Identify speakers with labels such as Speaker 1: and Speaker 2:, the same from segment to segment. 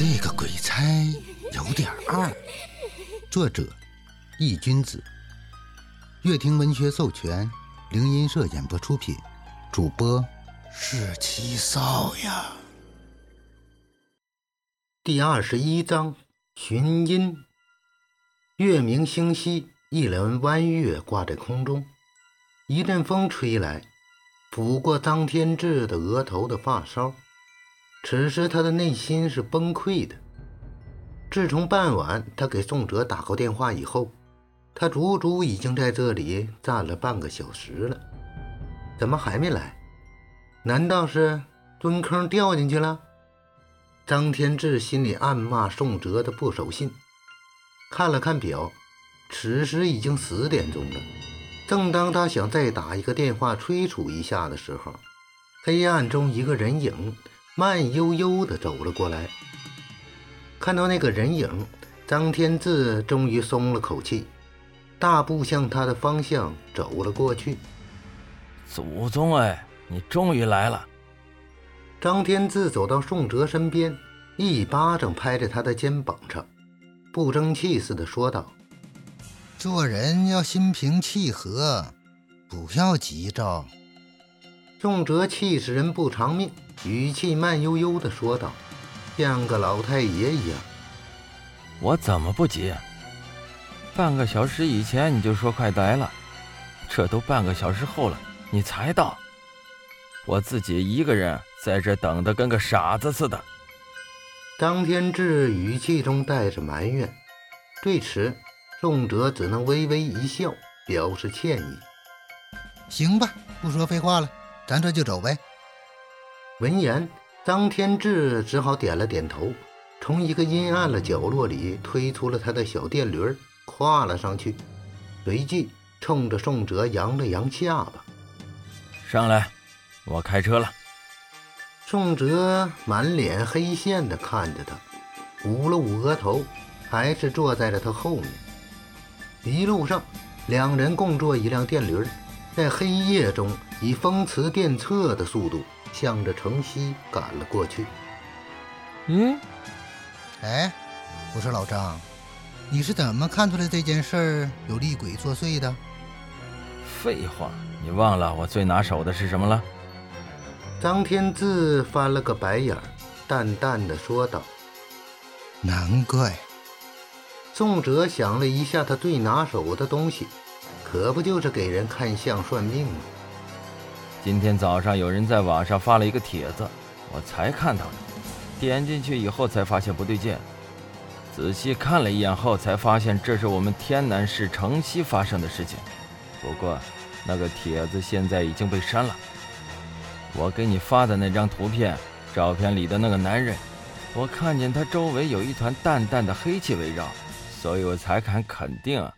Speaker 1: 这个鬼差有点二。作者：易君子，乐听文学授权，灵音社演播出品，主播是七少呀。第二十一章：寻音。月明星稀，一轮弯月挂在空中，一阵风吹来，拂过张天志的额头的发梢。此时他的内心是崩溃的。自从傍晚他给宋哲打过电话以后，他足足已经在这里站了半个小时了，怎么还没来？难道是蹲坑掉进去了？张天志心里暗骂宋哲的不守信。看了看表，此时已经十点钟了。正当他想再打一个电话催促一下的时候，黑暗中一个人影。慢悠悠地走了过来，看到那个人影，张天志终于松了口气，大步向他的方向走了过去。
Speaker 2: 祖宗哎，你终于来了！
Speaker 1: 张天志走到宋哲身边，一巴掌拍在他的肩膀上，不争气似的说道：“做人要心平气和，不要急躁。”宋哲气死人不偿命。语气慢悠悠地说道，像个老太爷一样。
Speaker 2: 我怎么不急？半个小时以前你就说快来了，这都半个小时后了，你才到。我自己一个人在这等的跟个傻子似的。
Speaker 1: 张天志语气中带着埋怨，对此，宋哲只能微微一笑，表示歉意。行吧，不说废话了，咱这就走呗。闻言，张天志只好点了点头，从一个阴暗的角落里推出了他的小电驴，跨了上去，随即冲着宋哲扬了扬下巴：“
Speaker 2: 上来，我开车了。”
Speaker 1: 宋哲满脸黑线的看着他，捂了捂额头，还是坐在了他后面。一路上，两人共坐一辆电驴，在黑夜中以风驰电掣的速度。向着城西赶了过去。
Speaker 2: 嗯，
Speaker 1: 哎，我说老张，你是怎么看出来这件事儿有厉鬼作祟的？
Speaker 2: 废话，你忘了我最拿手的是什么了？
Speaker 1: 张天志翻了个白眼，淡淡的说道：“难怪。”宋哲想了一下，他最拿手的东西，可不就是给人看相算命吗？
Speaker 2: 今天早上有人在网上发了一个帖子，我才看到的。点进去以后才发现不对劲，仔细看了一眼后才发现这是我们天南市城西发生的事情。不过那个帖子现在已经被删了。我给你发的那张图片，照片里的那个男人，我看见他周围有一团淡淡的黑气围绕，所以我才敢肯定，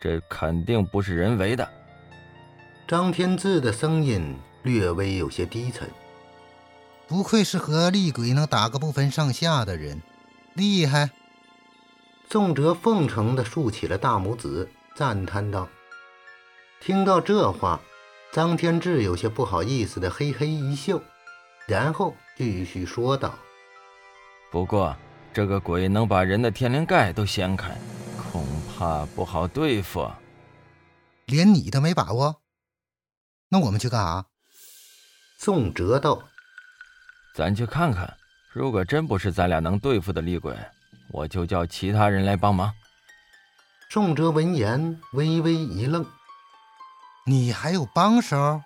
Speaker 2: 这肯定不是人为的。
Speaker 1: 张天志的声音略微有些低沉。不愧是和厉鬼能打个不分上下的人，厉害！宋哲奉承地竖起了大拇指，赞叹道。听到这话，张天志有些不好意思的嘿嘿一笑，然后继续说道：“
Speaker 2: 不过这个鬼能把人的天灵盖都掀开，恐怕不好对付。
Speaker 1: 连你都没把握？”那我们去干啥？宋哲道：“
Speaker 2: 咱去看看，如果真不是咱俩能对付的厉鬼，我就叫其他人来帮忙。”
Speaker 1: 宋哲闻言微微一愣：“你还有帮手？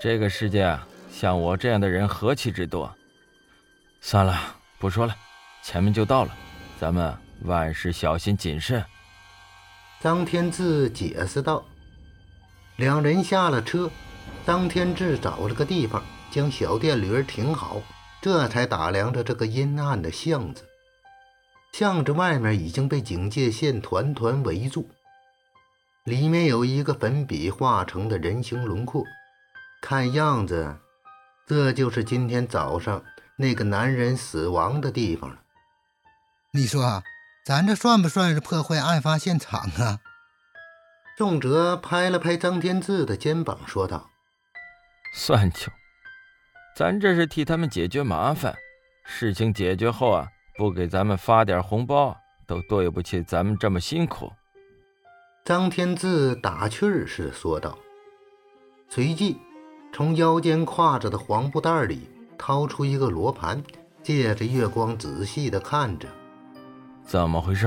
Speaker 2: 这个世界啊，像我这样的人何其之多。算了，不说了，前面就到了，咱们万事小心谨慎。”
Speaker 1: 张天志解释道。两人下了车，张天志找了个地方将小电驴停好，这才打量着这个阴暗的巷子。巷子外面已经被警戒线团团围住，里面有一个粉笔画成的人形轮廓，看样子这就是今天早上那个男人死亡的地方了。你说，咱这算不算是破坏案发现场啊？宋哲拍了拍张天志的肩膀，说道：“
Speaker 2: 算球，咱这是替他们解决麻烦，事情解决后啊，不给咱们发点红包，都对不起咱们这么辛苦。
Speaker 1: 张天志打趣儿似的说道，随即从腰间挎着的黄布袋里掏出一个罗盘，借着月光仔细的看着。
Speaker 2: 怎么回事？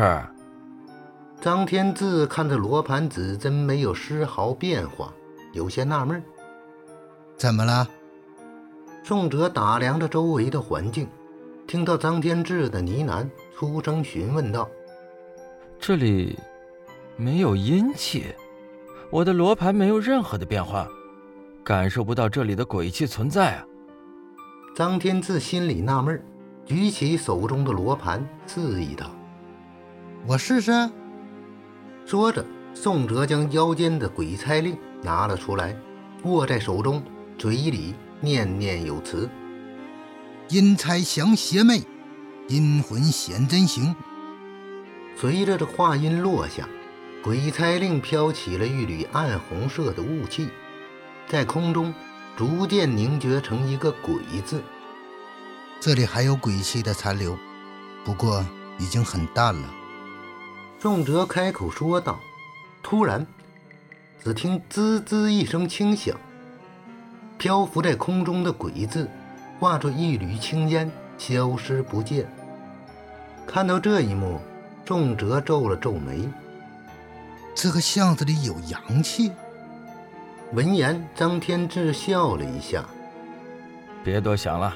Speaker 1: 张天志看着罗盘指针没有丝毫变化，有些纳闷。
Speaker 3: 怎么了？
Speaker 1: 宋哲打量着周围的环境，听到张天志的呢喃，出声询问道：“
Speaker 2: 这里没有阴气，我的罗盘没有任何的变化，感受不到这里的鬼气存在啊。”
Speaker 1: 张天志心里纳闷，举起手中的罗盘，示意道：“
Speaker 3: 我试试。”
Speaker 1: 说着，宋哲将腰间的鬼差令拿了出来，握在手中，嘴里。念念有词，
Speaker 3: 阴差降邪魅，阴魂显真形。
Speaker 1: 随着这话音落下，鬼差令飘起了一缕暗红色的雾气，在空中逐渐凝结成一个“鬼”字。
Speaker 3: 这里还有鬼气的残留，不过已经很淡了。
Speaker 1: 仲哲开口说道。突然，只听“滋滋”一声轻响。漂浮在空中的鬼字，化作一缕青烟，消失不见。看到这一幕，仲哲皱了皱眉。
Speaker 3: 这个巷子里有阳气。
Speaker 1: 闻言，张天志笑了一下：“
Speaker 2: 别多想了，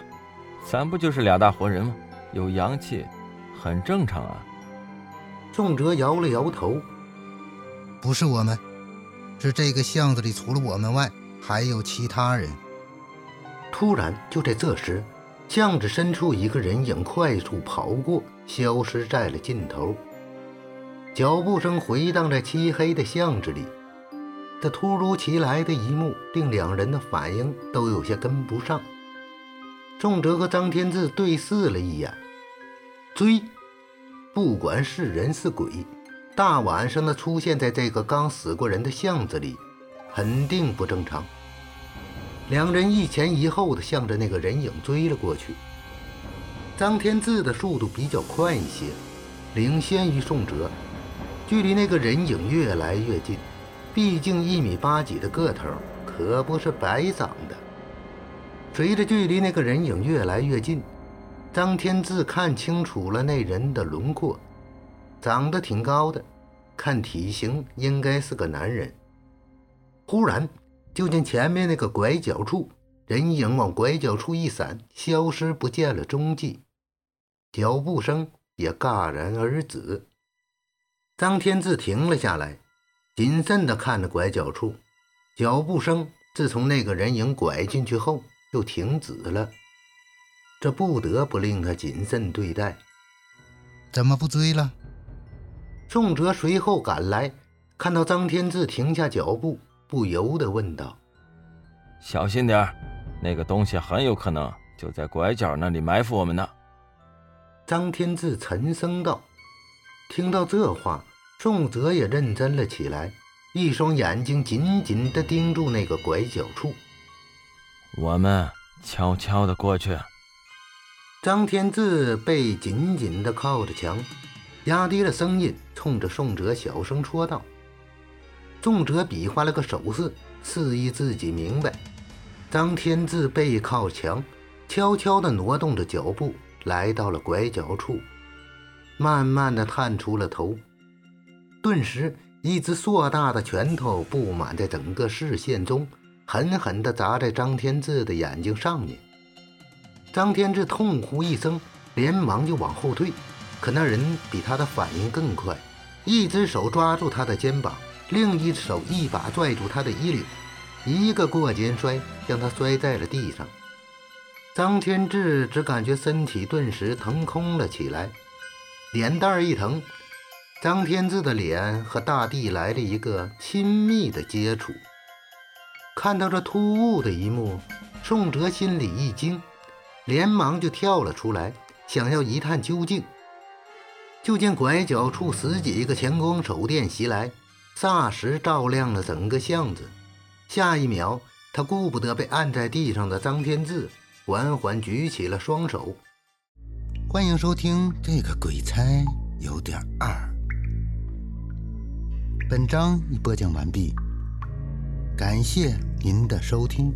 Speaker 2: 咱不就是俩大活人吗？有阳气，很正常啊。”
Speaker 1: 仲哲摇了摇头：“
Speaker 3: 不是我们，是这个巷子里除了我们外。”还有其他人。
Speaker 1: 突然，就在这时，巷子深处一个人影快速跑过，消失在了尽头。脚步声回荡在漆黑的巷子里。这突如其来的一幕，令两人的反应都有些跟不上。宋哲和张天志对视了一眼，追。不管是人是鬼，大晚上的出现在这个刚死过人的巷子里，肯定不正常。两人一前一后的向着那个人影追了过去。张天志的速度比较快一些，领先于宋哲，距离那个人影越来越近。毕竟一米八几的个头可不是白长的。随着距离那个人影越来越近，张天志看清楚了那人的轮廓，长得挺高的，看体型应该是个男人。忽然。就见前面那个拐角处，人影往拐角处一闪，消失不见了踪迹，脚步声也戛然而止。张天志停了下来，谨慎地看着拐角处，脚步声自从那个人影拐进去后就停止了，这不得不令他谨慎对待。
Speaker 3: 怎么不追了？
Speaker 1: 宋哲随后赶来，看到张天志停下脚步。不由得问道：“
Speaker 2: 小心点那个东西很有可能就在拐角那里埋伏我们呢。”
Speaker 1: 张天志沉声道。听到这话，宋哲也认真了起来，一双眼睛紧紧地盯住那个拐角处。
Speaker 2: 我们悄悄地过去。
Speaker 1: 张天志背紧紧地靠着墙，压低了声音，冲着宋哲小声说道。宋哲比划了个手势，示意自己明白。张天志背靠墙，悄悄地挪动着脚步，来到了拐角处，慢慢地探出了头。顿时，一只硕大的拳头布满在整个视线中，狠狠地砸在张天志的眼睛上面。张天志痛呼一声，连忙就往后退。可那人比他的反应更快，一只手抓住他的肩膀。另一手一把拽住他的衣领，一个过肩摔将他摔在了地上。张天志只感觉身体顿时腾空了起来，脸蛋一疼，张天志的脸和大地来了一个亲密的接触。看到这突兀的一幕，宋哲心里一惊，连忙就跳了出来，想要一探究竟。就见拐角处十几个强光手电袭来。霎时照亮了整个巷子，下一秒，他顾不得被按在地上的张天志，缓缓举起了双手，欢迎收听这个鬼差有点二。本章已播讲完毕，感谢您的收听。